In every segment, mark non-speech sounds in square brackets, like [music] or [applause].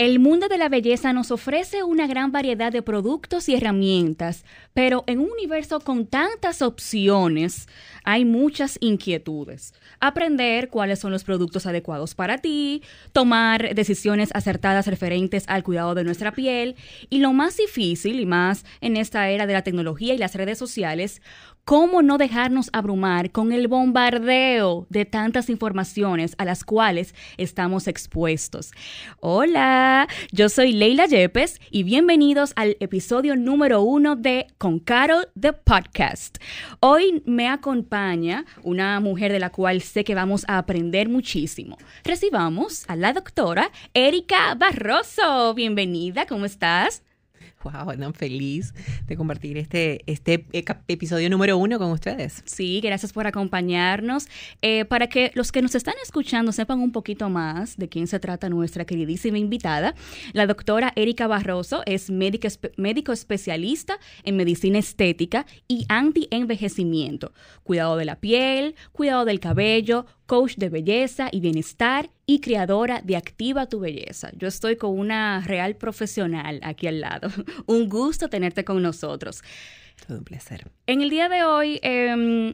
El mundo de la belleza nos ofrece una gran variedad de productos y herramientas, pero en un universo con tantas opciones hay muchas inquietudes. Aprender cuáles son los productos adecuados para ti, tomar decisiones acertadas referentes al cuidado de nuestra piel y lo más difícil y más en esta era de la tecnología y las redes sociales, ¿Cómo no dejarnos abrumar con el bombardeo de tantas informaciones a las cuales estamos expuestos? Hola, yo soy Leila Yepes y bienvenidos al episodio número uno de Con Carol The Podcast. Hoy me acompaña una mujer de la cual sé que vamos a aprender muchísimo. Recibamos a la doctora Erika Barroso. Bienvenida, ¿cómo estás? [laughs] Wow, tan feliz de compartir este, este episodio número uno con ustedes. Sí, gracias por acompañarnos. Eh, para que los que nos están escuchando sepan un poquito más de quién se trata nuestra queridísima invitada, la doctora Erika Barroso es médico, médico especialista en medicina estética y anti-envejecimiento, cuidado de la piel, cuidado del cabello, coach de belleza y bienestar y creadora de Activa tu Belleza. Yo estoy con una real profesional aquí al lado. [laughs] un gusto tenerte con nosotros. Todo un placer. En el día de hoy... Eh,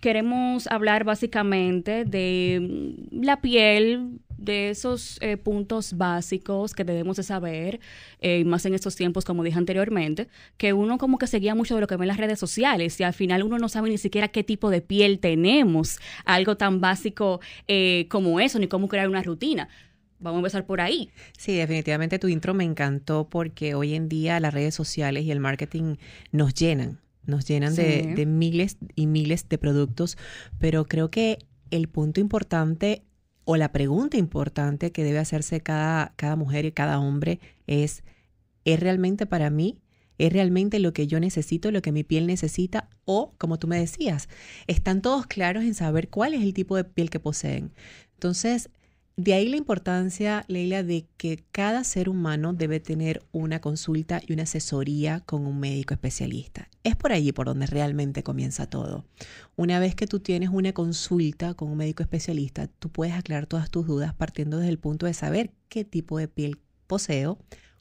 queremos hablar básicamente de la piel, de esos eh, puntos básicos que debemos de saber, eh, más en estos tiempos, como dije anteriormente, que uno como que seguía mucho de lo que ve en las redes sociales y al final uno no sabe ni siquiera qué tipo de piel tenemos, algo tan básico eh, como eso, ni cómo crear una rutina. Vamos a empezar por ahí. Sí, definitivamente tu intro me encantó porque hoy en día las redes sociales y el marketing nos llenan, nos llenan de, de miles y miles de productos, pero creo que el punto importante o la pregunta importante que debe hacerse cada, cada mujer y cada hombre es, ¿es realmente para mí? ¿Es realmente lo que yo necesito, lo que mi piel necesita? O, como tú me decías, están todos claros en saber cuál es el tipo de piel que poseen. Entonces, de ahí la importancia, Leila, de que cada ser humano debe tener una consulta y una asesoría con un médico especialista. Es por allí por donde realmente comienza todo. Una vez que tú tienes una consulta con un médico especialista, tú puedes aclarar todas tus dudas partiendo desde el punto de saber qué tipo de piel poseo,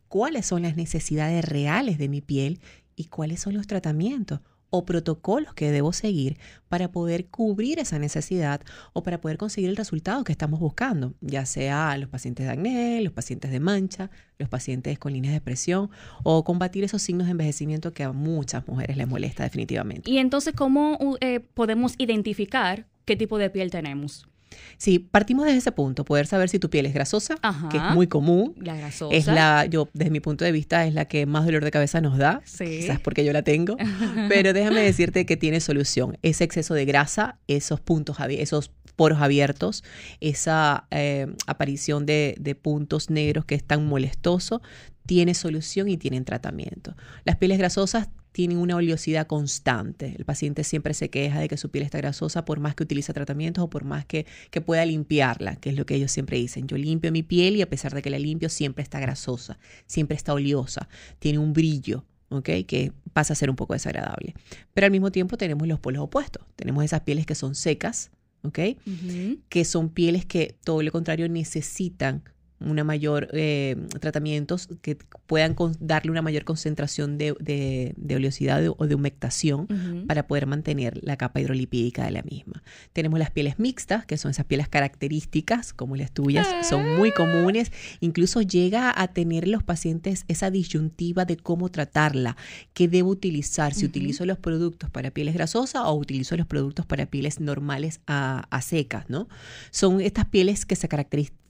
cuáles son las necesidades reales de mi piel y cuáles son los tratamientos o protocolos que debo seguir para poder cubrir esa necesidad o para poder conseguir el resultado que estamos buscando, ya sea los pacientes de acné, los pacientes de mancha, los pacientes con líneas de expresión o combatir esos signos de envejecimiento que a muchas mujeres les molesta definitivamente. Y entonces, ¿cómo eh, podemos identificar qué tipo de piel tenemos? Sí, partimos desde ese punto, poder saber si tu piel es grasosa, que es muy común. La grasosa. Es la, yo, desde mi punto de vista, es la que más dolor de cabeza nos da. Sí. Quizás porque yo la tengo. [laughs] Pero déjame decirte que tiene solución. Ese exceso de grasa, esos puntos, esos poros abiertos, esa eh, aparición de, de puntos negros que es tan molestoso, tiene solución y tienen tratamiento. Las pieles grasosas tienen una oleosidad constante. El paciente siempre se queja de que su piel está grasosa por más que utiliza tratamientos o por más que, que, pueda limpiarla, que es lo que ellos siempre dicen. Yo limpio mi piel y a pesar de que la limpio, siempre está grasosa, siempre está oleosa, tiene un brillo. ¿okay? que pasa a ser un poco desagradable. Pero al mismo tiempo tenemos los polos opuestos. Tenemos esas pieles que son secas, que son pieles que todo lo contrario necesitan una mayor eh, tratamientos que puedan darle una mayor concentración de, de, oleosidad o de humectación para poder mantener la capa hidrolipídica de la misma. Tenemos las pieles mixtas, que son esas pieles características, como las tuyas, son muy ah. comunes. Incluso llega a tener los pacientes esa disyuntiva de cómo tratarla, qué debo utilizar, si utilizo los productos para pieles grasosas o utilizo los productos para pieles normales a, a secas, ¿no? Son estas pieles que se caracterizan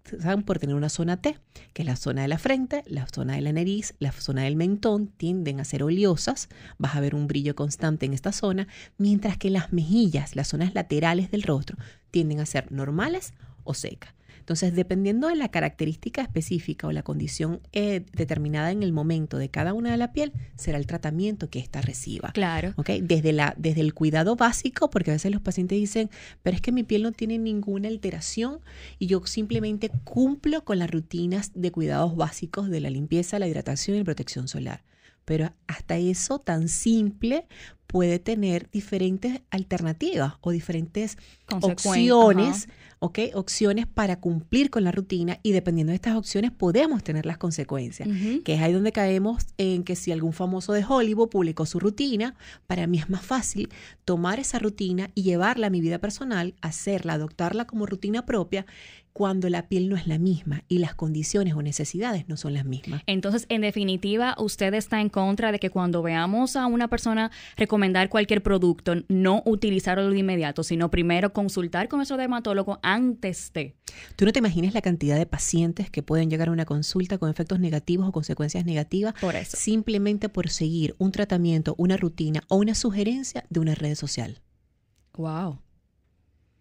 por tener una zona T, que es la zona de la frente, la zona de la nariz, la zona del mentón, tienden a ser oleosas, vas a ver un brillo constante en esta zona, mientras que las mejillas, las zonas laterales del rostro, tienden a ser normales o secas. Entonces, dependiendo de la característica específica o la condición eh, determinada en el momento de cada una de la piel, será el tratamiento que ésta reciba. Claro. ¿Okay? Desde, la, desde el cuidado básico, porque a veces los pacientes dicen, pero es que mi piel no tiene ninguna alteración y yo simplemente cumplo con las rutinas de cuidados básicos de la limpieza, la hidratación y la protección solar. Pero hasta eso tan simple puede tener diferentes alternativas o diferentes opciones, ¿ok? Opciones para cumplir con la rutina y dependiendo de estas opciones podemos tener las consecuencias, que es ahí donde caemos en que si algún famoso de Hollywood publicó su rutina, para mí es más fácil tomar esa rutina y llevarla a mi vida personal, hacerla, adoptarla como rutina propia cuando la piel no es la misma y las condiciones o necesidades no son las mismas. Entonces, en definitiva, usted está en contra de que cuando veamos a una persona recomendar cualquier producto, no utilizarlo de inmediato, sino primero consultar con nuestro dermatólogo antes de. Tú no te imaginas la cantidad de pacientes que pueden llegar a una consulta con efectos negativos o consecuencias negativas por eso. simplemente por seguir un tratamiento, una rutina o una sugerencia de una red social. Wow.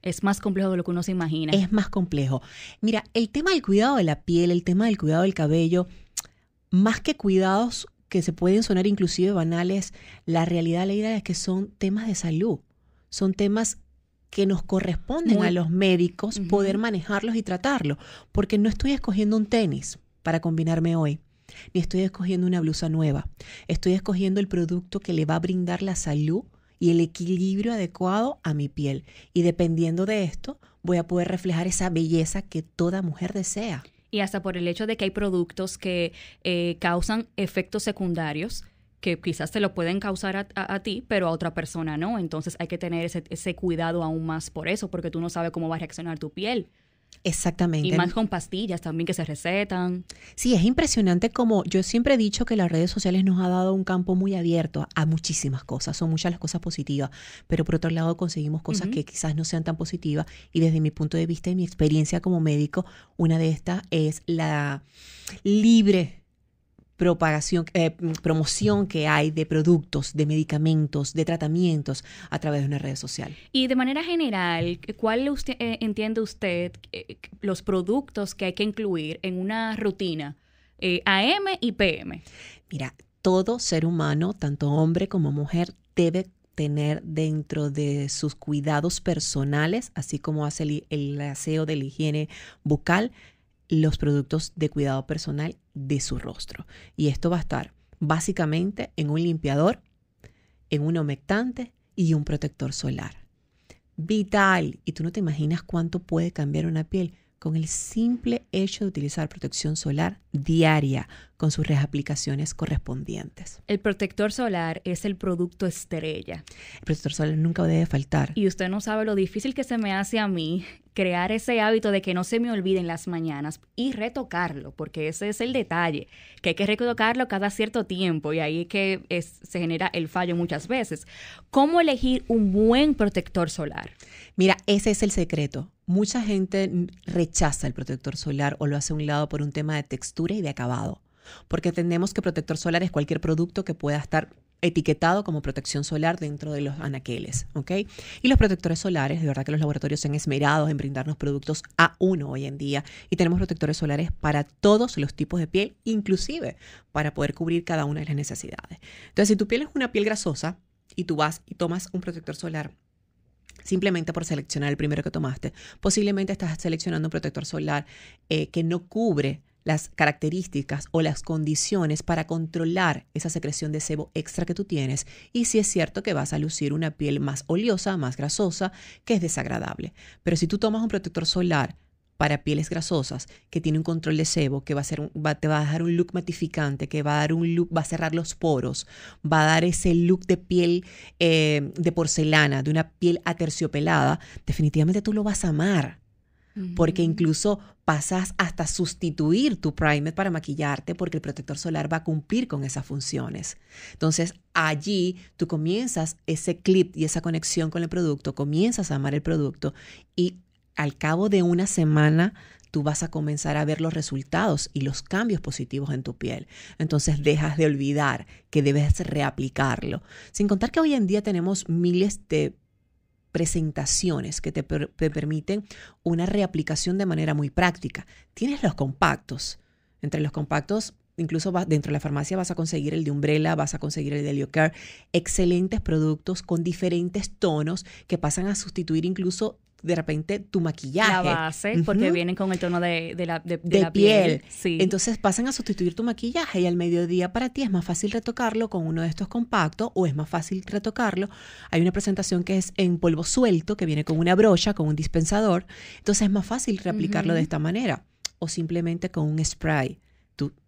Es más complejo de lo que uno se imagina. Es más complejo. Mira, el tema del cuidado de la piel, el tema del cuidado del cabello, más que cuidados que se pueden sonar inclusive banales, la realidad, la idea es que son temas de salud. Son temas que nos corresponden a los médicos poder manejarlos y tratarlos. Porque no estoy escogiendo un tenis para combinarme hoy, ni estoy escogiendo una blusa nueva. Estoy escogiendo el producto que le va a brindar la salud y el equilibrio adecuado a mi piel. Y dependiendo de esto, voy a poder reflejar esa belleza que toda mujer desea. Y hasta por el hecho de que hay productos que eh, causan efectos secundarios que quizás te lo pueden causar a, ti, pero a otra persona no. Entonces hay que tener ese, ese cuidado aún más por eso, porque tú no sabes cómo va a reaccionar tu piel. Exactamente. Y más con pastillas también que se recetan. Sí, es impresionante como yo siempre he dicho que las redes sociales nos ha dado un campo muy abierto a muchísimas cosas, son muchas las cosas positivas, pero por otro lado conseguimos cosas que quizás no sean tan positivas y desde mi punto de vista y mi experiencia como médico, una de estas es la libre propagación, eh, promoción que hay de productos, de medicamentos, de tratamientos a través de una red social. Y de manera general, ¿cuál usted, eh, entiende usted eh, los productos que hay que incluir en una rutina AM y PM? Mira, todo ser humano, tanto hombre como mujer, debe tener dentro de sus cuidados personales, así como hace el, el aseo de la higiene bucal, los productos de cuidado personal de su rostro. Y esto va a estar básicamente en un limpiador, en un humectante y un protector solar. Vital. Y tú no te imaginas cuánto puede cambiar una piel con el simple hecho de utilizar protección solar diaria con sus reaplicaciones correspondientes. El protector solar es el producto estrella. El protector solar nunca debe faltar. Y usted no sabe lo difícil que se me hace a mí crear ese hábito de que no se me olviden las mañanas y retocarlo, porque ese es el detalle, que hay que retocarlo cada cierto tiempo y ahí es que se genera el fallo muchas veces. ¿Cómo elegir un buen protector solar? Mira, ese es el secreto. Mucha gente rechaza el protector solar o lo hace a un lado por un tema de textura y de acabado porque entendemos que protector solar es cualquier producto que pueda estar etiquetado como protección solar dentro de los anaqueles, ¿ok? Y los protectores solares, de verdad que los laboratorios se han esmerado en brindarnos productos A1 hoy en día y tenemos protectores solares para todos los tipos de piel, inclusive para poder cubrir cada una de las necesidades. Entonces, si tu piel es una piel grasosa y tú vas y tomas un protector solar simplemente por seleccionar el primero que tomaste, posiblemente estás seleccionando un protector solar eh, que no cubre las características o las condiciones para controlar esa secreción de sebo extra que tú tienes y si es cierto que vas a lucir una piel más oleosa, más grasosa, que es desagradable. Pero si tú tomas un protector solar para pieles grasosas, que tiene un control de sebo, que va a ser te va a dejar un look matificante, que va a dar un look, va a cerrar los poros, va a dar ese look de piel eh, de porcelana, de una piel aterciopelada, definitivamente tú lo vas a amar porque incluso pasas hasta sustituir tu primer para maquillarte porque el protector solar va a cumplir con esas funciones. Entonces allí tú comienzas ese clip y esa conexión con el producto, comienzas a amar el producto y al cabo de una semana tú vas a comenzar a ver los resultados y los cambios positivos en tu piel. Entonces dejas de olvidar que debes reaplicarlo. Sin contar que hoy en día tenemos miles de presentaciones que te, permiten una reaplicación de manera muy práctica. Tienes los compactos. Entre los compactos incluso dentro de la farmacia vas a conseguir el de Umbrella, vas a conseguir el de Leocare, excelentes productos con diferentes tonos que pasan a sustituir incluso de repente tu maquillaje. La base, porque vienen con el tono de, la, de, la piel. Entonces pasan a sustituir tu maquillaje y al mediodía para ti es más fácil retocarlo con uno de estos compactos o es más fácil retocarlo. Hay una presentación que es en polvo suelto, que viene con una brocha, con un dispensador. Entonces es más fácil reaplicarlo de esta manera o simplemente con un spray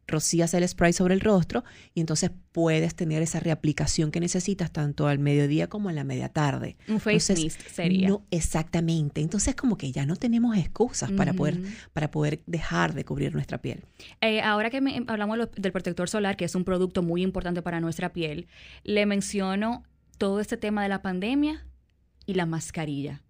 rocías el spray sobre el rostro y entonces puedes tener esa reaplicación que necesitas tanto al mediodía como en la media tarde. Un face mist sería. No, exactamente. Entonces como que ya no tenemos excusas para, poder, para poder dejar de cubrir nuestra piel. Eh, ahora que hablamos del protector solar, que es un producto muy importante para nuestra piel, le menciono todo este tema de la pandemia y la mascarilla.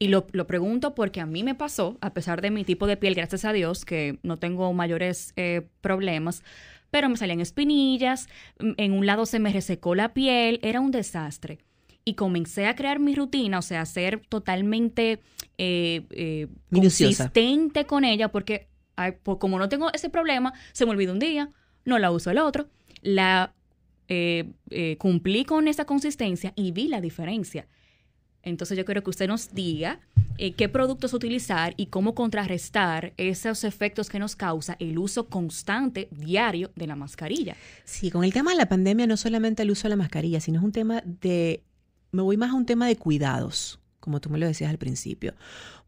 Y lo, pregunto porque a mí me pasó, a pesar de mi tipo de piel, gracias a Dios, que no tengo mayores eh, problemas, pero me salían espinillas, en un lado se me resecó la piel, era un desastre. Y comencé a crear mi rutina, o sea, a ser totalmente eh, eh consistente con ella, porque pues, como no tengo ese problema, se me olvida un día, no la uso el otro, la eh, cumplí con esa consistencia y vi la diferencia. Entonces yo quiero que usted nos diga eh, qué productos utilizar y cómo contrarrestar esos efectos que nos causa el uso constante, diario de la mascarilla. Sí, con el tema de la pandemia no solamente el uso de la mascarilla, sino es un tema de, me voy más a un tema de cuidados, como tú me lo decías al principio.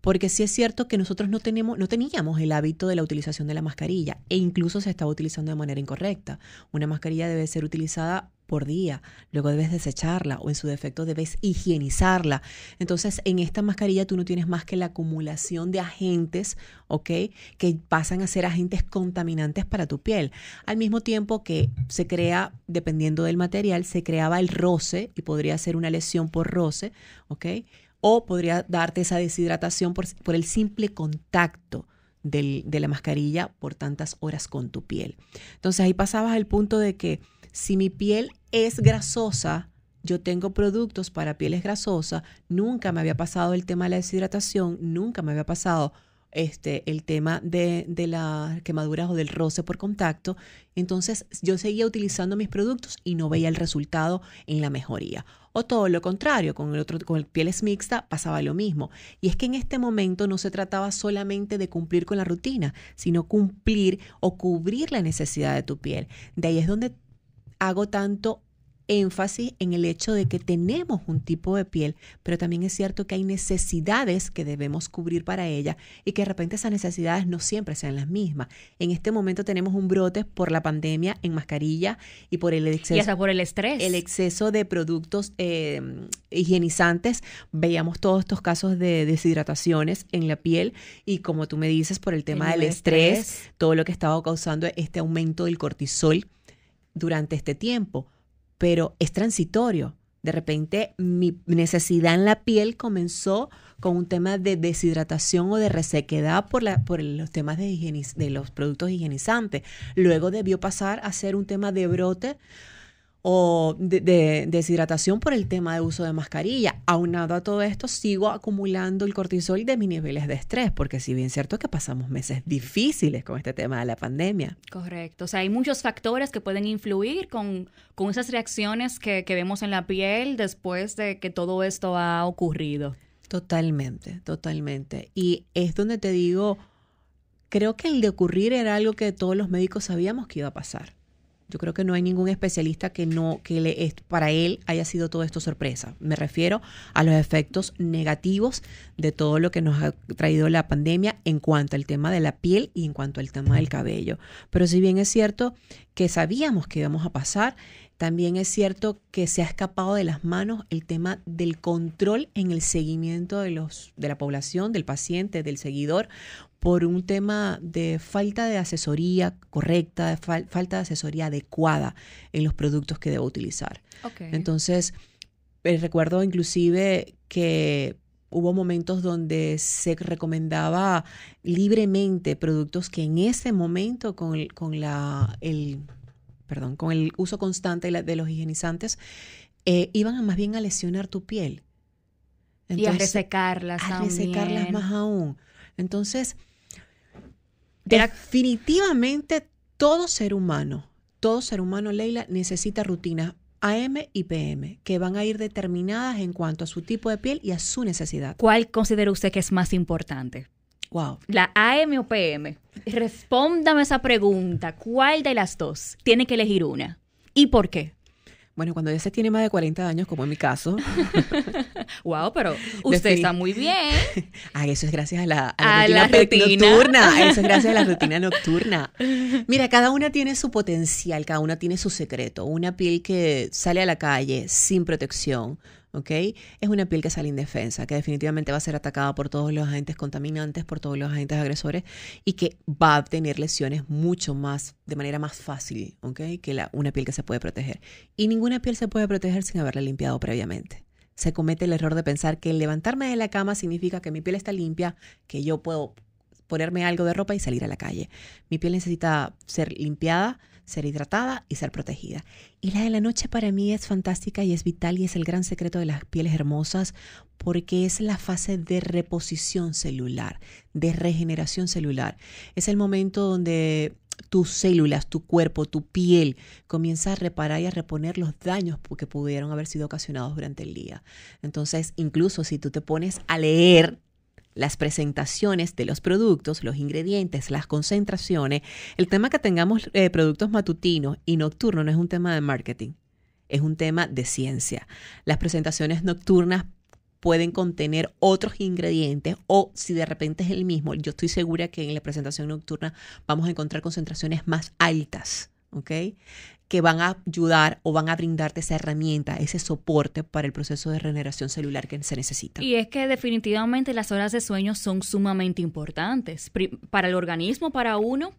Porque sí es cierto que nosotros no, tenemos, no teníamos el hábito de la utilización de la mascarilla e incluso se estaba utilizando de manera incorrecta. Una mascarilla debe ser utilizada por día, luego debes desecharla o en su defecto debes higienizarla. Entonces, en esta mascarilla tú no tienes más que la acumulación de agentes, ¿ok? Que pasan a ser agentes contaminantes para tu piel. Al mismo tiempo que se crea, dependiendo del material, se creaba el roce y podría ser una lesión por roce, ¿ok? O podría darte esa deshidratación por, por el simple contacto. de la mascarilla por tantas horas con tu piel. Entonces ahí pasabas al punto de que si mi piel es grasosa, yo tengo productos para pieles grasosas, nunca me había pasado el tema de la deshidratación, nunca me había pasado este, el tema de, de las quemaduras o del roce por contacto. Entonces yo seguía utilizando mis productos y no veía el resultado en la mejoría. O todo lo contrario, con el otro, con el pieles mixta pasaba lo mismo. Y es que en este momento no se trataba solamente de cumplir con la rutina, sino cumplir o cubrir la necesidad de tu piel. De ahí es donde hago tanto énfasis en el hecho de que tenemos un tipo de piel, pero también es cierto que hay necesidades que debemos cubrir para ella y que de repente esas necesidades no siempre sean las mismas. En este momento tenemos un brote por la pandemia en mascarilla y por el exceso. por el estrés. El exceso de productos eh, higienizantes. Veíamos todos estos casos de deshidrataciones en la piel y como tú me dices, por el tema del estrés, todo lo que estaba causando este aumento del cortisol durante este tiempo, pero es transitorio. De repente mi necesidad en la piel comenzó con un tema de deshidratación o de resequedad por, la, por los temas de, de los productos higienizantes. Luego debió pasar a ser un tema de brote o de, deshidratación por el tema de uso de mascarilla. Aunado a todo esto, sigo acumulando el cortisol de mis niveles de estrés, porque si bien es cierto que pasamos meses difíciles con este tema de la pandemia. Correcto, o sea, hay muchos factores que pueden influir con, con esas reacciones que, que vemos en la piel después de que todo esto ha ocurrido. Totalmente, totalmente. Y es donde te digo, creo que el de ocurrir era algo que todos los médicos sabíamos que iba a pasar. Yo creo que no hay ningún especialista que no que le para él haya sido todo esto sorpresa. Me refiero a los efectos negativos de todo lo que nos ha traído la pandemia en cuanto al tema de la piel y en cuanto al tema del cabello. Pero si bien es cierto que sabíamos que íbamos a pasar, también es cierto que se ha escapado de las manos el tema del control en el seguimiento de los de la población, del paciente, del seguidor, por un tema de falta de asesoría correcta, de falta de asesoría adecuada en los productos que debo utilizar. Entonces, eh, recuerdo inclusive que hubo momentos donde se recomendaba libremente productos que en ese momento con, el, con la, el, perdón, con el uso constante de los higienizantes eh, iban más bien a lesionar tu piel. y a resecarlas A resecarlas más aún. Entonces, definitivamente todo ser humano, todo ser humano, Leila, necesita rutinas AM y PM, que van a ir determinadas en cuanto a su tipo de piel y a su necesidad. ¿Cuál considera usted que es más importante? Wow. ¿La AM o PM? Respóndame esa pregunta. ¿Cuál de las dos? Tiene que elegir una. ¿Y por qué? Bueno, cuando ya se tiene más de 40 años, como en mi caso. [laughs] wow, pero [laughs] usted está muy bien. [laughs] Ah, eso es gracias a la, rutina, nocturna. Eso es gracias a la rutina nocturna. Mira, cada una tiene su potencial, cada una tiene su secreto. Una piel que sale a la calle sin protección, ¿ok? Es una piel que sale indefensa, que definitivamente va a ser atacada por todos los agentes contaminantes, por todos los agentes agresores y que va a tener lesiones mucho más, de manera más fácil, ¿ok? Que una piel que se puede proteger. Y ninguna piel se puede proteger sin haberla limpiado previamente. Se comete el error de pensar que levantarme de la cama significa que mi piel está limpia, que yo puedo ponerme algo de ropa y salir a la calle. Mi piel necesita ser limpiada, ser hidratada y ser protegida. Y la de la noche para mí es fantástica y es vital y es el gran secreto de las pieles hermosas porque es la fase de reposición celular, de regeneración celular. Es el momento donde tus células, tu cuerpo, tu piel comienza a reparar y a reponer los daños que pudieron haber sido ocasionados durante el día. Entonces, incluso si tú te pones a leer las presentaciones de los productos, los ingredientes, las concentraciones. El tema que tengamos eh, productos matutinos y nocturnos no es un tema de marketing, es un tema de ciencia. Las presentaciones nocturnas pueden contener otros ingredientes o si de repente es el mismo, yo estoy segura que en la presentación nocturna vamos a encontrar concentraciones más altas. ¿Ok? que van a ayudar o van a brindarte esa herramienta, ese soporte para el proceso de regeneración celular que se necesita. Y es que definitivamente las horas de sueño son sumamente importantes para el organismo, para uno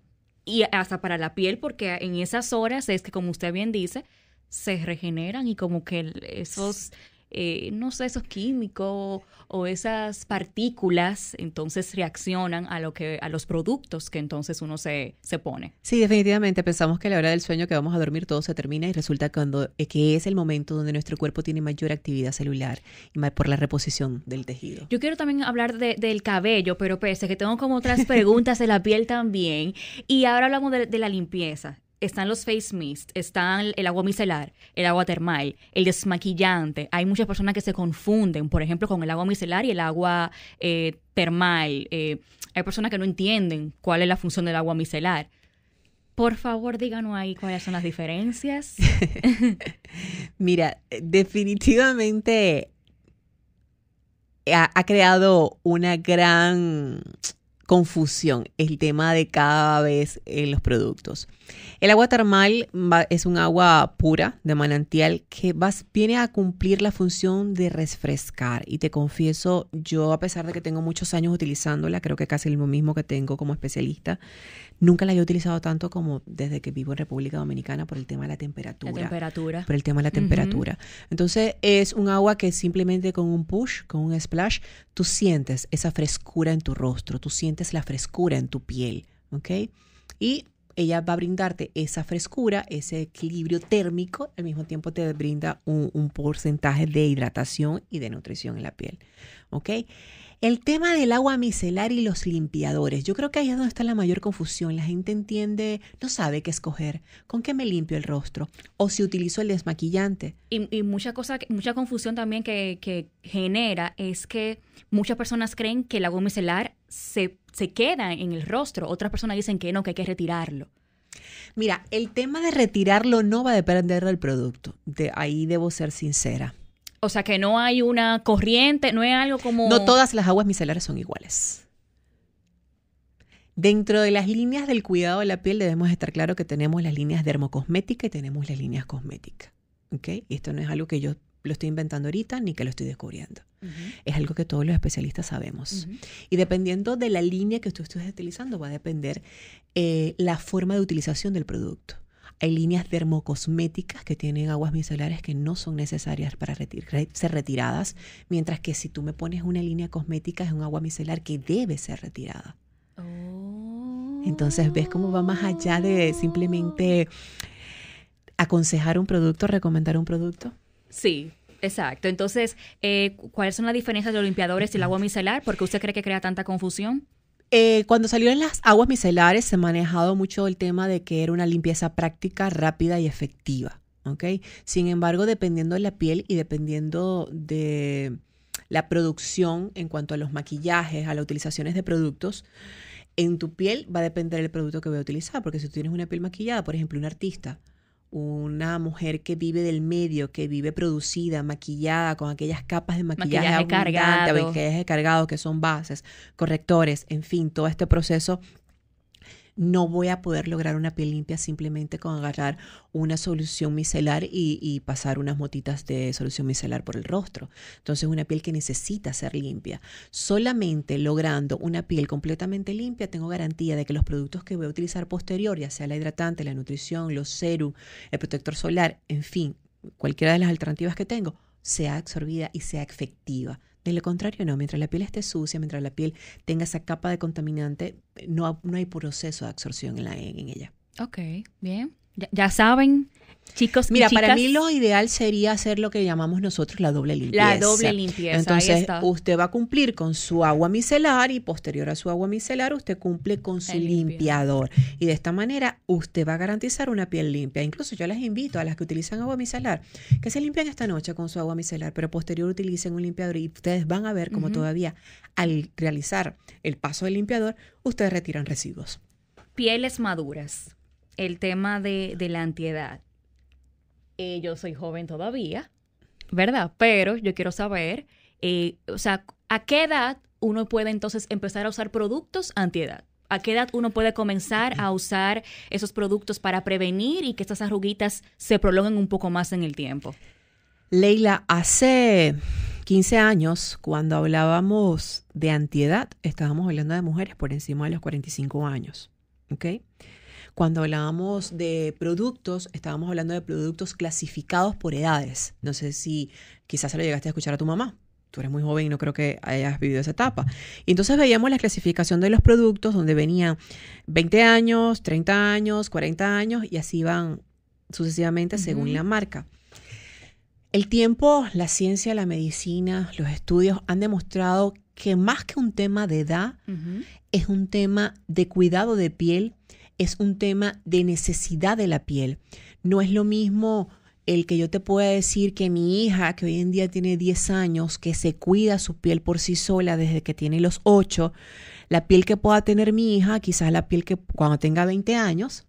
y hasta para la piel, porque en esas horas es que, como usted bien dice, se regeneran y como que esos eh, no sé, esos químicos o esas partículas, entonces reaccionan a lo que, a los productos que entonces uno se, se pone. Sí, definitivamente pensamos que a la hora del sueño que vamos a dormir todo se termina y resulta cuando, eh, que es el momento donde nuestro cuerpo tiene mayor actividad celular y más por la reposición del tejido. Yo quiero también hablar del cabello, pero pese que tengo como otras preguntas de la piel también. Y ahora hablamos de la limpieza están los face mist, están el agua micelar, el agua termal, el desmaquillante. Hay muchas personas que se confunden, por ejemplo, con el agua micelar y el agua eh, termal. Eh, hay personas que no entienden cuál es la función del agua micelar. Por favor, díganos ahí cuáles son las diferencias. [laughs] Mira, definitivamente ha creado una gran confusión el tema de cada vez en los productos. El agua termal es un agua pura de manantial que viene a cumplir la función de refrescar. Y te confieso, yo a pesar de que tengo muchos años utilizándola, creo que casi lo mismo que tengo como especialista, nunca la he utilizado tanto como desde que vivo en República Dominicana por el tema de la temperatura. La temperatura. Por el tema de la temperatura. Entonces es un agua que simplemente con un push, con un splash, tú sientes esa frescura en tu rostro, tú sientes la frescura en tu piel, ¿ok? Y ella va a brindarte esa frescura, ese equilibrio térmico, al mismo tiempo te brinda un, un porcentaje de hidratación y de nutrición en la piel, ¿ok? El tema del agua micelar y los limpiadores. Yo creo que ahí es donde está la mayor confusión. La gente entiende, no sabe qué escoger. ¿Con qué me limpio el rostro? O si utilizo el desmaquillante. Y, mucha cosa, mucha confusión también que, que, genera es que muchas personas creen que el agua micelar se, se queda en el rostro. Otras personas dicen que no, que hay que retirarlo. Mira, el tema de retirarlo no va a depender del producto. De ahí debo ser sincera. O sea, que no hay una corriente, no es algo como... No todas las aguas micelares son iguales. Dentro de las líneas del cuidado de la piel debemos estar claro que tenemos las líneas dermocosméticas y tenemos las líneas cosméticas. ¿Ok? Esto no es algo que yo lo estoy inventando ahorita ni que lo estoy descubriendo. Es algo que todos los especialistas sabemos. Y dependiendo de la línea que tú estés utilizando, va a depender eh, la forma de utilización del producto. Hay líneas dermocosméticas que tienen aguas micelares que no son necesarias para ser retiradas, mientras que si tú me pones una línea cosmética es un agua micelar que debe ser retirada. Oh. Entonces, ¿ves cómo va más allá de simplemente aconsejar un producto, recomendar un producto? Sí, Exacto. Entonces, eh, ¿cuáles son las diferencias de los limpiadores y el agua micelar? ¿Por qué usted cree que crea tanta confusión? Eh, cuando salieron las aguas micelares se ha manejado mucho el tema de que era una limpieza práctica, rápida y efectiva. Sin embargo, dependiendo de la piel y dependiendo de la producción en cuanto a los maquillajes, a las utilizaciones de productos, en tu piel va a depender del producto que voy a utilizar, porque si tú tienes una piel maquillada, por ejemplo, un artista, una mujer que vive del medio, que vive producida, maquillada, con aquellas capas de maquillaje, maquillaje cargado. maquillaje cargado, que son bases, correctores, en fin, todo este proceso no voy a poder lograr una piel limpia simplemente con agarrar una solución micelar y, pasar unas motitas de solución micelar por el rostro. Entonces, una piel que necesita ser limpia. Solamente logrando una piel completamente limpia, tengo garantía de que los productos que voy a utilizar posterior, ya sea la hidratante, la nutrición, los serum, el protector solar, en fin, cualquiera de las alternativas que tengo, sea absorbida y sea efectiva. De lo contrario, no. Mientras la piel esté sucia, mientras la piel tenga esa capa de contaminante, no, no hay proceso de absorción en, la, en ella. Ok, bien. ya saben, Chicos, Mira, para mí lo ideal sería hacer lo que llamamos nosotros la doble limpieza. La doble limpieza. Entonces, usted va a cumplir con su agua micelar y posterior a su agua micelar, usted cumple con su limpiador. Y de esta manera, usted va a garantizar una piel limpia. Incluso yo les invito a las que utilizan agua micelar que se limpien esta noche con su agua micelar, pero posterior utilicen un limpiador y ustedes van a ver como todavía al realizar el paso del limpiador, ustedes retiran residuos. Pieles maduras. El tema de, de la antiedad eh, yo soy joven todavía, ¿verdad? Pero yo quiero saber, eh, o sea, ¿a qué edad uno puede entonces empezar a usar productos antiedad? ¿A qué edad uno puede comenzar a usar esos productos para prevenir y que estas arruguitas se prolonguen un poco más en el tiempo? Leila, hace 15 años, cuando hablábamos de antiedad, estábamos hablando de mujeres por encima de los 45 años. ¿Ok? Cuando hablábamos de productos, estábamos hablando de productos clasificados por edades. No sé si quizás se lo llegaste a escuchar a tu mamá. Tú eres muy joven y no creo que hayas vivido esa etapa. Y entonces veíamos la clasificación de los productos donde venían 20 años, 30 años, 40 años y así van sucesivamente según la marca. El tiempo, la ciencia, la medicina, los estudios han demostrado que más que un tema de edad, es un tema de cuidado de piel es un tema de necesidad de la piel. No es lo mismo el que yo te pueda decir que mi hija, que hoy en día tiene 10 años, que se cuida su piel por sí sola desde que tiene los 8, la piel que pueda tener mi hija, quizás la piel que cuando tenga 20 años,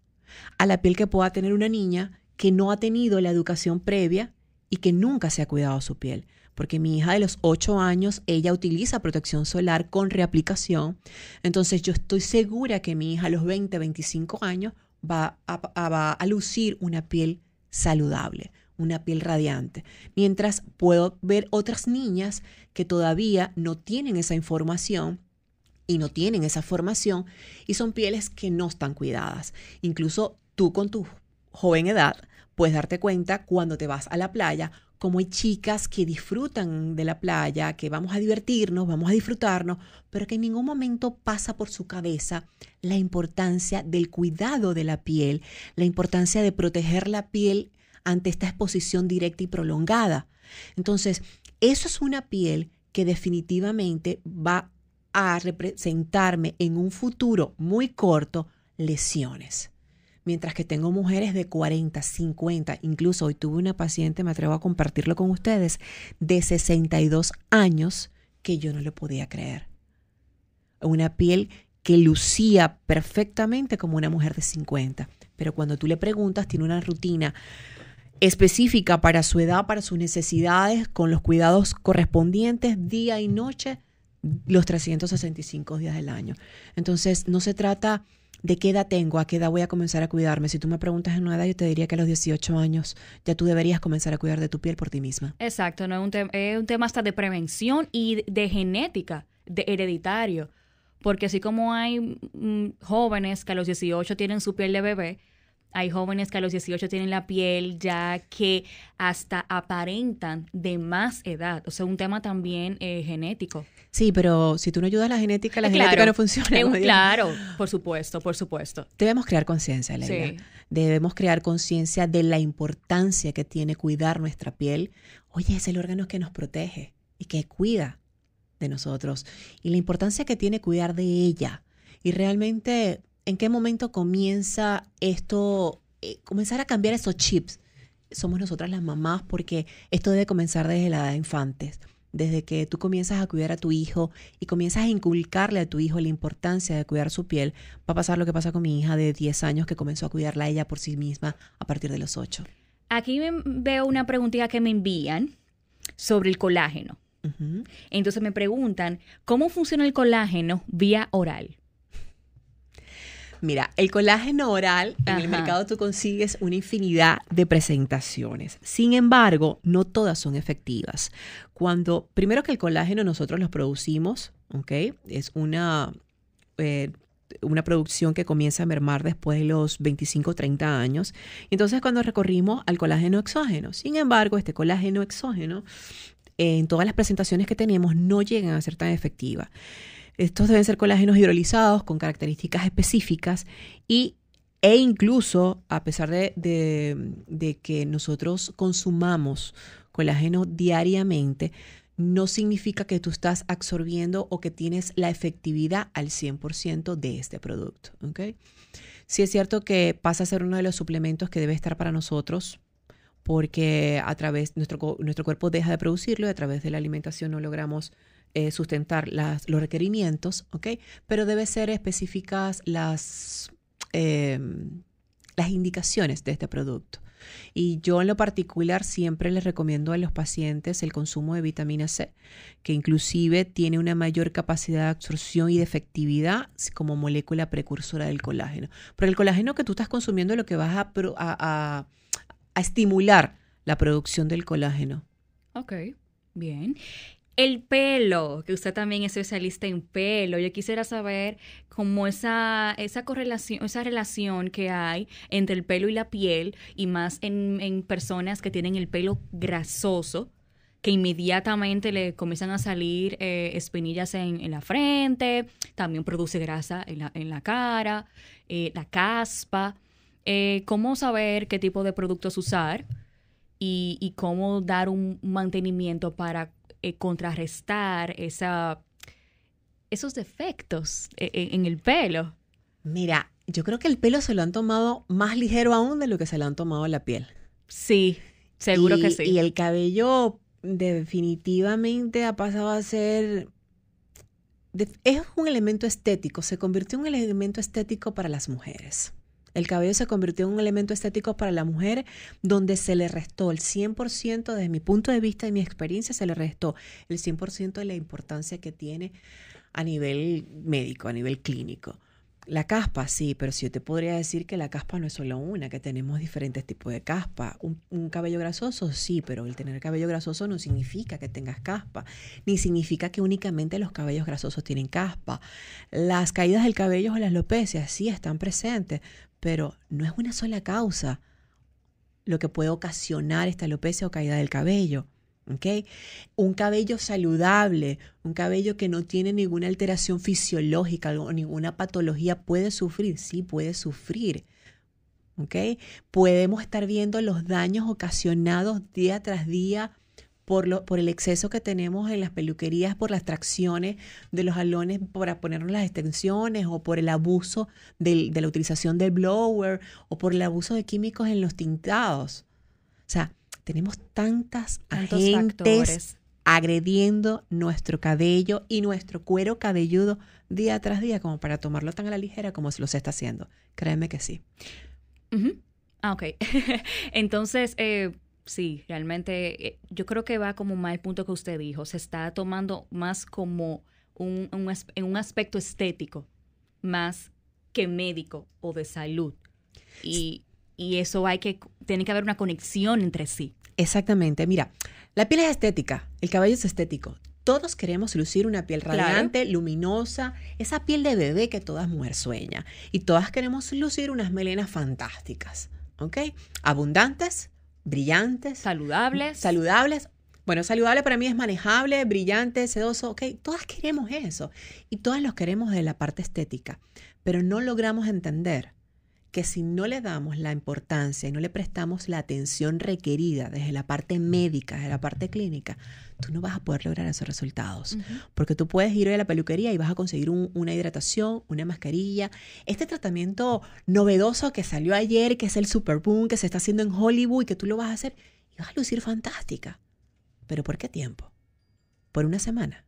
a la piel que pueda tener una niña que no ha tenido la educación previa y que nunca se ha cuidado su piel porque mi hija de los 8 años, ella utiliza protección solar con reaplicación. Entonces yo estoy segura que mi hija a los 20, 25 años va a, lucir una piel saludable, una piel radiante. Mientras puedo ver otras niñas que todavía no tienen esa información y no tienen esa formación y son pieles que no están cuidadas. Incluso tú con tu joven edad puedes darte cuenta cuando te vas a la playa como hay chicas que disfrutan de la playa, que vamos a divertirnos, vamos a disfrutarnos, pero que en ningún momento pasa por su cabeza la importancia del cuidado de la piel, la importancia de proteger la piel ante esta exposición directa y prolongada. Entonces, eso es una piel que definitivamente va a representarme en un futuro muy corto lesiones mientras que tengo mujeres de 40, 50, incluso hoy tuve una paciente, me atrevo a compartirlo con ustedes, de 62 años que yo no le podía creer. Una piel que lucía perfectamente como una mujer de 50, pero cuando tú le preguntas tiene una rutina específica para su edad, para sus necesidades, con los cuidados correspondientes día y noche, los 365 días del año. Entonces, no se trata de qué edad tengo, a qué edad voy a comenzar a cuidarme. Si tú me preguntas en una edad, yo te diría que a los 18 años ya tú deberías comenzar a cuidar de tu piel por ti misma. Exacto, no es un, es un tema hasta de prevención y de genética, de hereditario. Porque así como hay mm, jóvenes que a los 18 tienen su piel de bebé, Hay jóvenes que a los 18 tienen la piel ya que hasta aparentan de más edad. O sea, un tema también eh, genético. Sí, pero si tú no ayudas a la genética, la genética no funciona. claro, por supuesto, por supuesto. Debemos crear conciencia, Leila. Debemos crear conciencia de la importancia que tiene cuidar nuestra piel. Oye, es el órgano que nos protege y que cuida de nosotros. Y la importancia que tiene cuidar de ella. Y realmente ¿en qué momento comienza esto, eh, comenzar a cambiar esos chips? Somos nosotras las mamás porque esto debe comenzar desde la edad de infantes. Desde que tú comienzas a cuidar a tu hijo y comienzas a inculcarle a tu hijo la importancia de cuidar su piel, va a pasar lo que pasa con mi hija de 10 años que comenzó a cuidarla ella por sí misma a partir de los 8. Aquí veo una preguntita que me envían sobre el colágeno. Entonces me preguntan, ¿cómo funciona el colágeno vía oral? Mira, el colágeno oral en el mercado tú consigues una infinidad de presentaciones. Sin embargo, no todas son efectivas. Cuando, primero que el colágeno nosotros lo producimos, ¿ok? Es una, eh, una producción que comienza a mermar después de los 25 o 30 años. Entonces, cuando recorrimos al colágeno exógeno. Sin embargo, este colágeno exógeno, en todas las presentaciones que tenemos, no llegan a ser tan efectivas. Estos deben ser colágenos hidrolizados con características específicas y, e incluso, a pesar de, que nosotros consumamos colágeno diariamente, no significa que tú estás absorbiendo o que tienes la efectividad al 100% de este producto. ¿okay? Sí es cierto que pasa a ser uno de los suplementos que debe estar para nosotros porque a través nuestro nuestro cuerpo deja de producirlo y a través de la alimentación no logramos eh, sustentar los requerimientos, ¿ok? Pero debe ser específicas las, em, las indicaciones de este producto. Y yo en lo particular siempre les recomiendo a los pacientes el consumo de vitamina C, que inclusive tiene una mayor capacidad de absorción y de efectividad como molécula precursora del colágeno. Pero el colágeno que tú estás consumiendo es lo que vas a, a, a estimular la producción del colágeno. Ok, bien. El pelo, que usted también es especialista en pelo, yo quisiera saber cómo esa, esa correlación, esa relación que hay entre el pelo y la piel, y más en, personas que tienen el pelo grasoso, que inmediatamente le comienzan a salir eh, espinillas en, la frente, también produce grasa en la, en la cara, eh, la caspa. Eh, ¿Cómo saber qué tipo de productos usar y, y cómo dar un mantenimiento para eh, contrarrestar esa, esos defectos eh, en, el pelo. Mira, yo creo que el pelo se lo han tomado más ligero aún de lo que se lo han tomado la piel. Sí, seguro que sí. Y el cabello definitivamente ha pasado a ser... es un elemento estético, se convirtió en un elemento estético para las mujeres. El cabello se convirtió en un elemento estético para la mujer donde se le restó el 100% desde mi punto de vista y mi experiencia, se le restó el 100% de la importancia que tiene a nivel médico, a nivel clínico. La caspa, sí, pero si yo te podría decir que la caspa no es solo una, que tenemos diferentes tipos de caspa. Un, cabello grasoso, sí, pero el tener cabello grasoso no significa que tengas caspa, ni significa que únicamente los cabellos grasosos tienen caspa. Las caídas del cabello o las lopecias sí están presentes, pero no es una sola causa lo que puede ocasionar esta alopecia o caída del cabello. ¿Okay? Un cabello saludable, un cabello que no tiene ninguna alteración fisiológica o ninguna patología puede sufrir, sí puede sufrir. ¿Okay? Podemos estar viendo los daños ocasionados día tras día por, lo, por el exceso que tenemos en las peluquerías, por las tracciones de los alones para ponernos las extensiones o por el abuso de la utilización del blower o por el abuso de químicos en los tintados. O sea, tenemos tantas agentes agrediendo nuestro cabello y nuestro cuero cabelludo día tras día como para tomarlo tan a la ligera como se lo se está haciendo. Créeme que sí. Ah, ok. [laughs] Entonces, eh, sí, realmente eh, yo creo que va como más el punto que usted dijo, se está tomando más como un, en un aspecto estético, más que médico o de salud. Y, y eso hay que, tiene que haber una conexión entre sí. Exactamente, mira, la piel es estética, el cabello es estético. Todos queremos lucir una piel radiante, luminosa, esa piel de bebé que todas mujeres sueña. Y todas queremos lucir unas melenas fantásticas, ¿ok? Abundantes, brillantes. Saludables. Saludables. Bueno, saludable para mí es manejable, brillante, sedoso, ok. Todas queremos eso. Y todas los queremos de la parte estética. Pero no logramos entender que si no le damos la importancia y no le prestamos la atención requerida desde la parte médica, desde la parte clínica, tú no vas a poder lograr esos resultados. Porque tú puedes ir a la peluquería y vas a conseguir una hidratación, una mascarilla, este tratamiento novedoso que salió ayer, que es el Super Boom, que se está haciendo en Hollywood y que tú lo vas a hacer y vas a lucir fantástica. ¿Pero por qué tiempo? ¿Por una semana?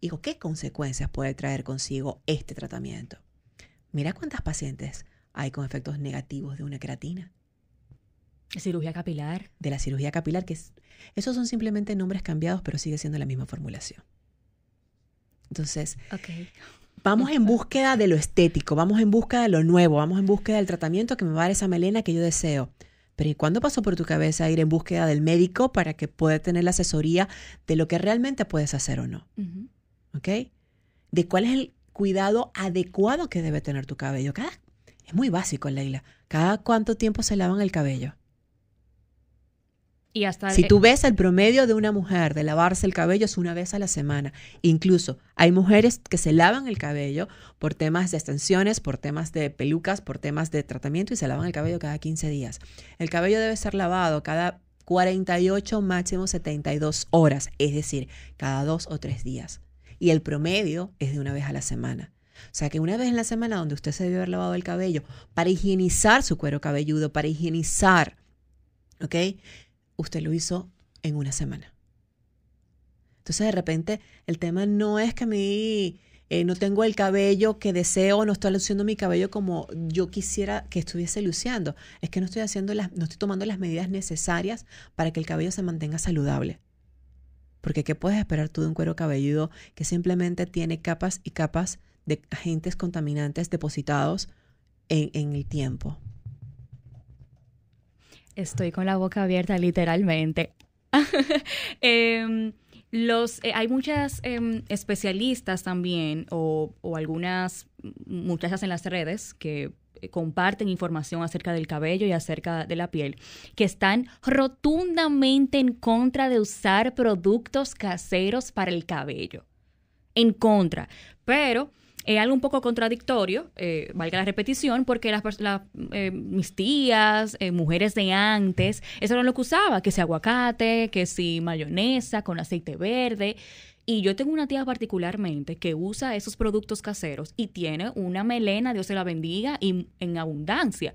Digo, ¿qué consecuencias puede traer consigo este tratamiento? Mira cuántas pacientes hay con efectos negativos de una queratina. Cirugía capilar. De la cirugía capilar, que esos son simplemente nombres cambiados, pero sigue siendo la misma formulación. Entonces, vamos en búsqueda de lo estético, vamos en búsqueda de lo nuevo, vamos en búsqueda del tratamiento que me va a dar esa melena que yo deseo. Pero ¿y cuándo pasó por tu cabeza ir en búsqueda del médico para que pueda tener la asesoría de lo que realmente puedes hacer o no? ¿Ok? De cuál es el cuidado adecuado que debe tener tu cabello. Cada es muy básico, Leila. ¿Cada cuánto tiempo se lavan el cabello? Y hasta si tú ves el promedio de una mujer de lavarse el cabello es una vez a la semana. Incluso hay mujeres que se lavan el cabello por temas de extensiones, por temas de pelucas, por temas de tratamiento y se lavan el cabello cada 15 días. El cabello debe ser lavado cada 48, máximo 72 horas, es decir, cada dos o tres días. Y el promedio es de una vez a la semana. O sea que una vez en la semana donde usted se debe haber lavado el cabello para higienizar su cuero cabelludo, para higienizar, ¿ok? Usted lo hizo en una semana. Entonces de repente el tema no es que a mí eh, no tengo el cabello que deseo, no estoy luciendo mi cabello como yo quisiera que estuviese luciendo. Es que no estoy haciendo las, no estoy tomando las medidas necesarias para que el cabello se mantenga saludable. Porque ¿qué puedes esperar tú de un cuero cabelludo que simplemente tiene capas y capas de agentes contaminantes depositados en, el tiempo. Estoy con la boca abierta literalmente. [laughs] Em, los, eh, hay muchas em, especialistas también o, o, algunas muchachas en las redes que eh, comparten información acerca del cabello y acerca de la piel, que están rotundamente en contra de usar productos caseros para el cabello. En contra. Pero es algo un poco contradictorio, eh, valga la repetición, porque las, eh, mis tías, eh, mujeres de antes, eso era lo que usaba, que si aguacate, que si mayonesa con aceite verde. Y yo tengo una tía particularmente que usa esos productos caseros y tiene una melena, Dios se la bendiga, y en abundancia.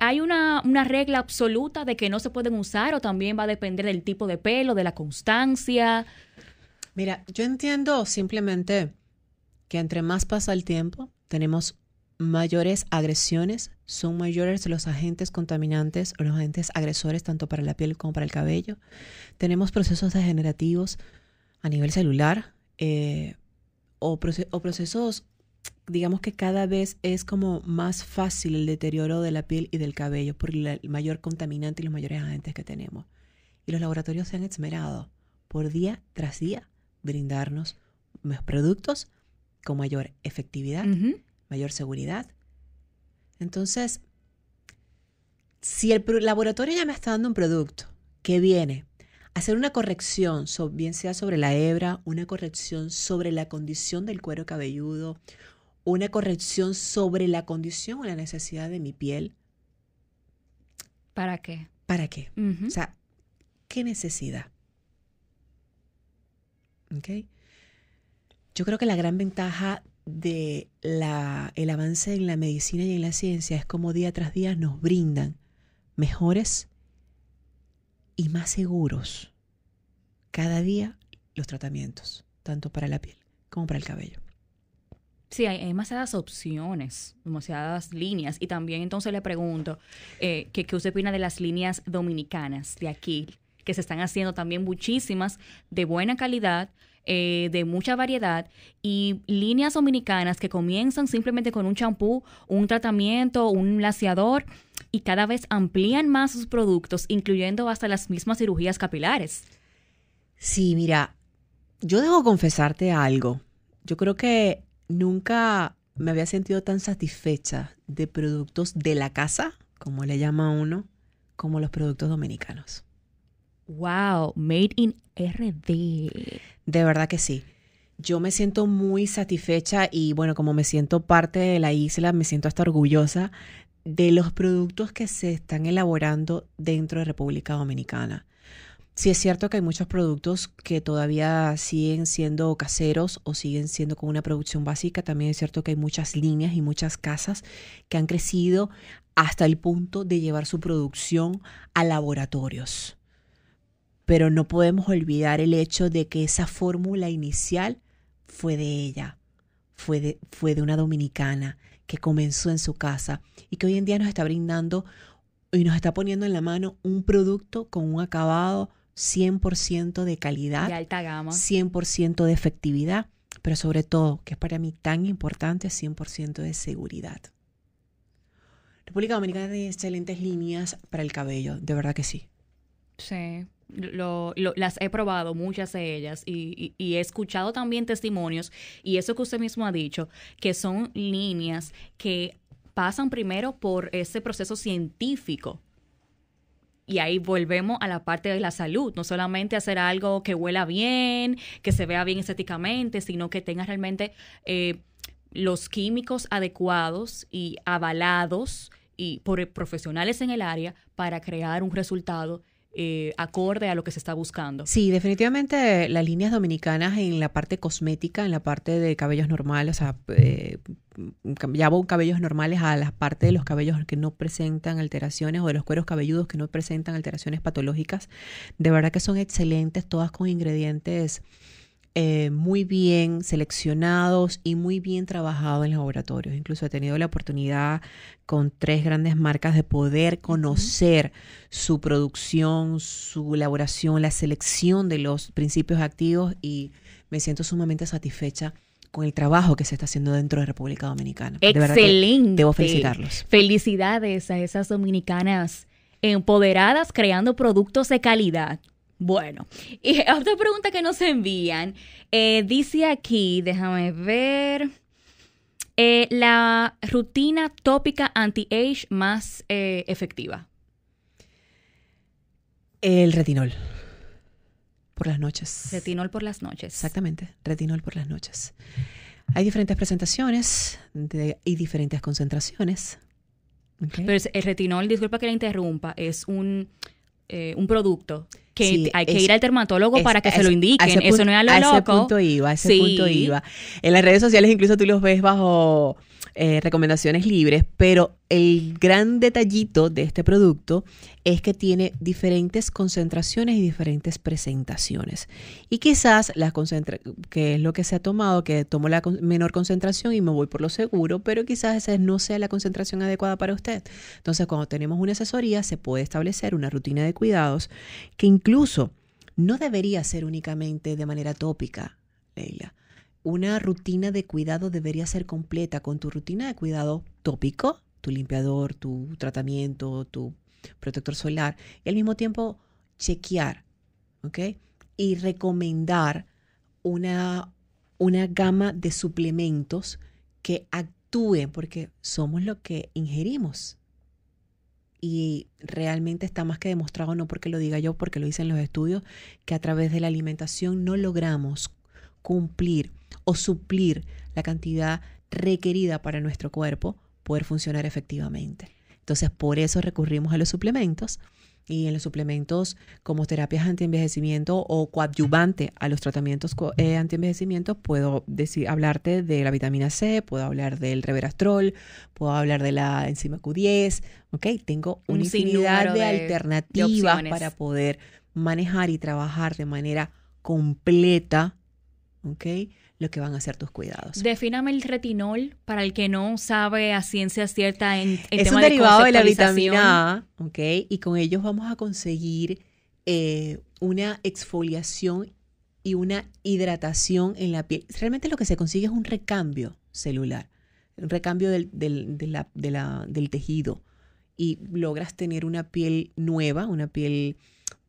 ¿Hay una, una regla absoluta de que no se pueden usar o también va a depender del tipo de pelo, de la constancia? Mira, yo entiendo simplemente que entre más pasa el tiempo, tenemos mayores agresiones, son mayores los agentes contaminantes o los agentes agresores tanto para la piel como para el cabello. Tenemos procesos degenerativos a nivel celular eh, o, procesos, digamos que cada vez es como más fácil el deterioro de la piel y del cabello por el mayor contaminante y los mayores agentes que tenemos. Y los laboratorios se han esmerado por día tras día brindarnos productos con mayor efectividad, mayor seguridad. Entonces, si el laboratorio ya me está dando un producto que viene a hacer una corrección, bien sea sobre la hebra, una corrección sobre la condición del cuero cabelludo, una corrección sobre la condición o la necesidad de mi piel. ¿Para qué? ¿Para qué? O sea, ¿qué necesidad? ¿Ok? Yo creo que la gran ventaja de la, el avance en la medicina y en la ciencia es como día tras día nos brindan mejores y más seguros cada día los tratamientos, tanto para la piel como para el cabello. Sí, hay, demasiadas opciones, demasiadas líneas. Y también entonces le pregunto, eh, ¿qué, ¿qué usted opina de las líneas dominicanas de aquí? Que se están haciendo también muchísimas de buena calidad, eh, de mucha variedad y líneas dominicanas que comienzan simplemente con un champú, un tratamiento, un laciador y cada vez amplían más sus productos, incluyendo hasta las mismas cirugías capilares. Sí, mira, yo debo confesarte algo. Yo creo que nunca me había sentido tan satisfecha de productos de la casa, como le llama uno, como los productos dominicanos. Wow, made in RD. De verdad que sí. Yo me siento muy satisfecha y bueno, como me siento parte de la isla, me siento hasta orgullosa de los productos que se están elaborando dentro de República Dominicana. Sí es cierto que hay muchos productos que todavía siguen siendo caseros o siguen siendo con una producción básica. También es cierto que hay muchas líneas y muchas casas que han crecido hasta el punto de llevar su producción a laboratorios. Pero no podemos olvidar el hecho de que esa fórmula inicial fue de ella, fue de, fue de una dominicana que comenzó en su casa y que hoy en día nos está brindando y nos está poniendo en la mano un producto con un acabado 100% de calidad, de alta gama, 100% de efectividad, pero sobre todo, que es para mí tan importante, 100% de seguridad. República Dominicana tiene excelentes líneas para el cabello, de verdad que sí. Sí, lo, las he probado, muchas de ellas, y, y, he escuchado también testimonios, y eso que usted mismo ha dicho, que son líneas que pasan primero por ese proceso científico. Y ahí volvemos a la parte de la salud, no solamente hacer algo que huela bien, que se vea bien estéticamente, sino que tenga realmente eh, los químicos adecuados y avalados y por profesionales en el área para crear un resultado eh, acorde a lo que se está buscando. Sí, definitivamente las líneas dominicanas en la parte cosmética, en la parte de cabellos normales, o sea, eh, llamo cabellos normales a la parte de los cabellos que no presentan alteraciones o de los cueros cabelludos que no presentan alteraciones patológicas. De verdad que son excelentes, todas con ingredientes eh, muy bien seleccionados y muy bien trabajados en laboratorios. Incluso he tenido la oportunidad con tres grandes marcas de poder conocer su producción, su elaboración, la selección de los principios activos y me siento sumamente satisfecha con el trabajo que se está haciendo dentro de República Dominicana. Excelente. debo felicitarlos. Felicidades a esas dominicanas empoderadas creando productos de calidad. Bueno, [laughs] y otra pregunta que nos envían, eh, dice aquí, déjame ver, eh, la rutina tópica anti-age más eh, efectiva. El retinol. Por las noches. Retinol por las noches. Exactamente, retinol por las noches. Hay diferentes presentaciones y diferentes concentraciones. Pero el retinol, disculpa que la interrumpa, es un, un producto que hay que ir al dermatólogo para que se lo indiquen. Eso no es a lo loco. Ese punto iba, ese punto iba. En las redes sociales incluso tú los ves bajo eh, recomendaciones libres, pero el gran detallito de este producto es que tiene diferentes concentraciones y diferentes presentaciones. Y quizás las que es lo que se ha tomado, que tomo la menor concentración y me voy por lo seguro, pero quizás esa no sea la concentración adecuada para usted. Entonces, cuando tenemos una asesoría, se puede establecer una rutina de cuidados que incluso no debería ser únicamente de manera tópica, Leila una rutina de cuidado debería ser completa con tu rutina de cuidado tópico, tu limpiador, tu tratamiento, tu protector solar, y al mismo tiempo chequear, ¿ok? Y recomendar una, una gama de suplementos que actúen, porque somos lo que ingerimos. Y realmente está más que demostrado, no porque lo diga yo, porque lo dicen los estudios, que a través de la alimentación no logramos cumplir o suplir la cantidad requerida para nuestro cuerpo poder funcionar efectivamente. Entonces, por eso recurrimos a los suplementos y en los suplementos como terapias antienvejecimiento o coadyuvante a los tratamientos eh, antienvejecimiento, puedo decir, hablarte de la vitamina C, puedo hablar del reverastrol, puedo hablar de la enzima Q10, ¿ok? Tengo una infinidad de, alternativas para poder manejar y trabajar de manera completa, ¿ok? Lo que van a ser tus cuidados. Defíname el retinol para el que no sabe a ciencia cierta en, en Es un derivado de, la vitamina A, ¿ok? Y con ellos vamos a conseguir eh, una exfoliación y una hidratación en la piel. Realmente lo que se consigue es un recambio celular, un recambio del, del, del tejido y logras tener una piel nueva, una piel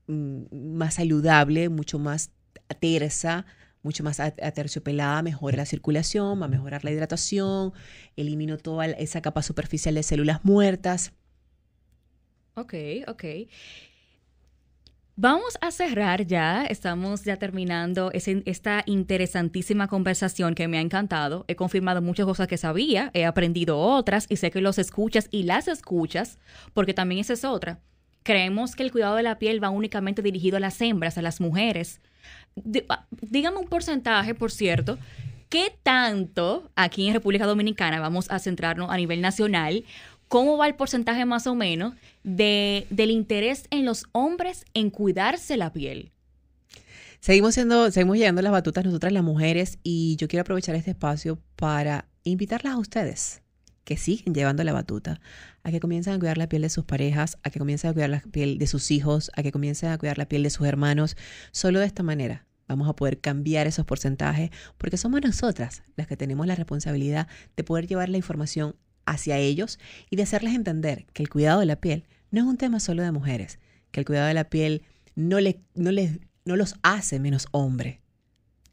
mm, más saludable, mucho más tersa, mucho más aterciopelada, mejora la circulación, va a mejorar la hidratación, elimino toda esa capa superficial de células muertas. Ok, ok. Vamos a cerrar ya, estamos ya terminando esta interesantísima conversación que me ha encantado. He confirmado muchas cosas que sabía, he aprendido otras y sé que los escuchas y las escuchas, porque también esa es otra. Creemos que el cuidado de la piel va únicamente dirigido a las hembras, a las mujeres. Ah, dígame un porcentaje, por cierto, ¿qué tanto aquí en República Dominicana, vamos a centrarnos a nivel nacional, cómo va el porcentaje más o menos de, del interés en los hombres en cuidarse la piel? Seguimos siendo, seguimos llegando las batutas nosotras las mujeres y yo quiero aprovechar este espacio para invitarlas a ustedes que siguen llevando la batuta, a que comiencen a cuidar la piel de sus parejas, a que comiencen a cuidar la piel de sus hijos, a que comiencen a cuidar la piel de sus hermanos. Solo de esta manera vamos a poder cambiar esos porcentajes porque somos nosotras las que tenemos la responsabilidad de poder llevar la información hacia ellos y de hacerles entender que el cuidado de la piel no es un tema solo de mujeres, que el cuidado de la piel no, no, les, no los hace menos hombre.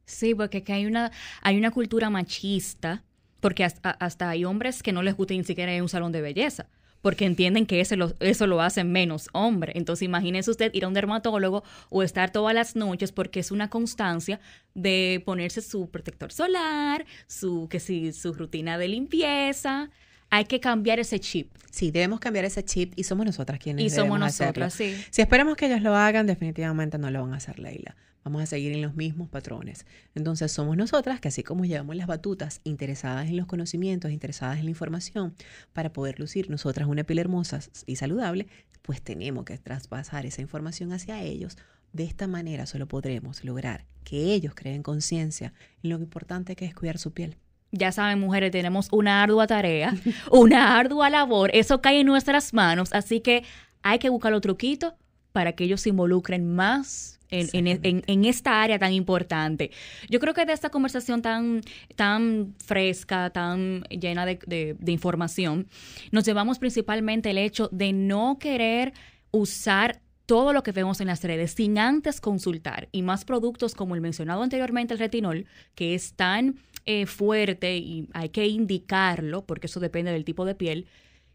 Sí, porque hay una, hay una cultura machista, porque hasta, hay hombres que no les gusta ni siquiera ir a un salón de belleza porque entienden que eso lo, eso lo hace menos hombre. Entonces imagínese usted ir a un dermatólogo o estar todas las noches porque es una constancia de ponerse su protector solar, su, que sí, su rutina de limpieza hay que cambiar ese chip. Sí, debemos cambiar ese chip y somos nosotras quienes Y somos nosotras, sí. Si esperamos que ellos lo hagan, definitivamente no lo van a hacer, Leila. Vamos a seguir en los mismos patrones. Entonces somos nosotras que así como llevamos las batutas interesadas en los conocimientos, interesadas en la información, para poder lucir nosotras una piel hermosa y saludable, pues tenemos que traspasar esa información hacia ellos. De esta manera solo podremos lograr que ellos creen conciencia en lo importante que es cuidar su piel. Ya saben, mujeres, tenemos una ardua tarea, [laughs] una ardua labor. Eso cae en nuestras manos, así que hay que buscar los truquitos para que ellos se involucren más en, esta área tan importante. Yo creo que de esta conversación tan, tan fresca, tan llena de, de información, nos llevamos principalmente el hecho de no querer usar todo lo que vemos en las redes sin antes consultar y más productos como el mencionado anteriormente, el retinol, que es tan eh, fuerte y hay que indicarlo, porque eso depende del tipo de piel,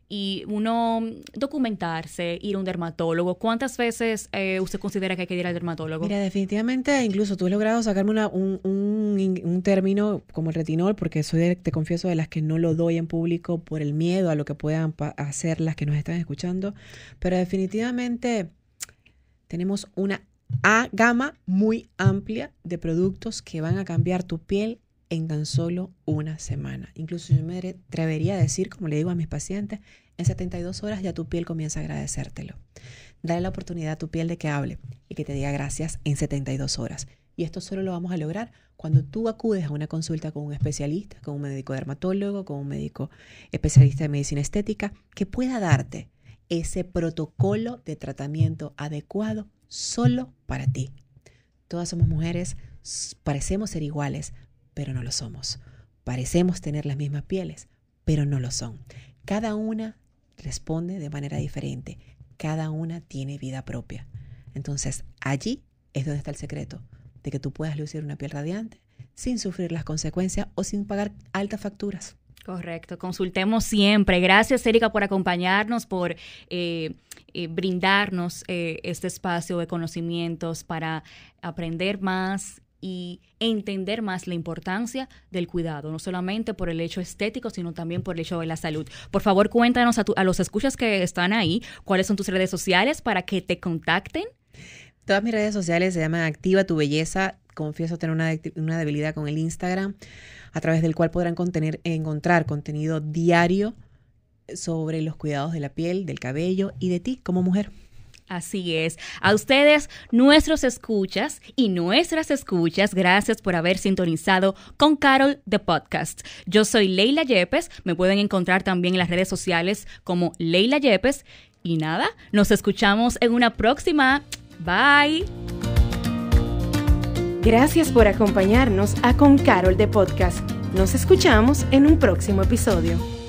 y uno documentarse, ir a un dermatólogo. ¿Cuántas veces eh, usted considera que hay que ir al dermatólogo? Mira, definitivamente, incluso tú has logrado sacarme un, un, término como el retinol, porque soy, te confieso, de las que no lo doy en público por el miedo a lo que puedan hacer las que nos están escuchando, pero definitivamente tenemos una gama muy amplia de productos que van a cambiar tu piel en tan solo una semana. Incluso yo me atrevería a decir, como le digo a mis pacientes, en 72 horas ya tu piel comienza a agradecértelo. Dale la oportunidad a tu piel de que hable y que te diga gracias en 72 horas. Y esto solo lo vamos a lograr cuando tú acudes a una consulta con un especialista, con un médico dermatólogo, con un médico especialista de medicina estética, que pueda darte ese protocolo de tratamiento adecuado solo para ti. Todas somos mujeres, parecemos ser iguales, pero no lo somos. Parecemos tener las mismas pieles, pero no lo son. Cada una responde de manera diferente. Cada una tiene vida propia. Entonces, allí es donde está el secreto de que tú puedas lucir una piel radiante sin sufrir las consecuencias o sin pagar altas facturas. Correcto, consultemos siempre. Gracias, Erika, por acompañarnos, por eh, eh, brindarnos eh, este espacio de conocimientos para aprender más y entender más la importancia del cuidado, no solamente por el hecho estético, sino también por el hecho de la salud. Por favor, cuéntanos a, a los escuchas que están ahí, cuáles son tus redes sociales para que te contacten. Todas mis redes sociales se llaman Activa tu Belleza. Confieso tener una, una debilidad con el Instagram, a través del cual podrán contener, encontrar contenido diario sobre los cuidados de la piel, del cabello y de ti como mujer. Así es. A ustedes, nuestros escuchas y nuestras escuchas, gracias por haber sintonizado con Carol de Podcast. Yo soy Leila Yepes, me pueden encontrar también en las redes sociales como Leila Yepes. Y nada, nos escuchamos en una próxima. Bye. Gracias por acompañarnos a Con Carol de Podcast. Nos escuchamos en un próximo episodio.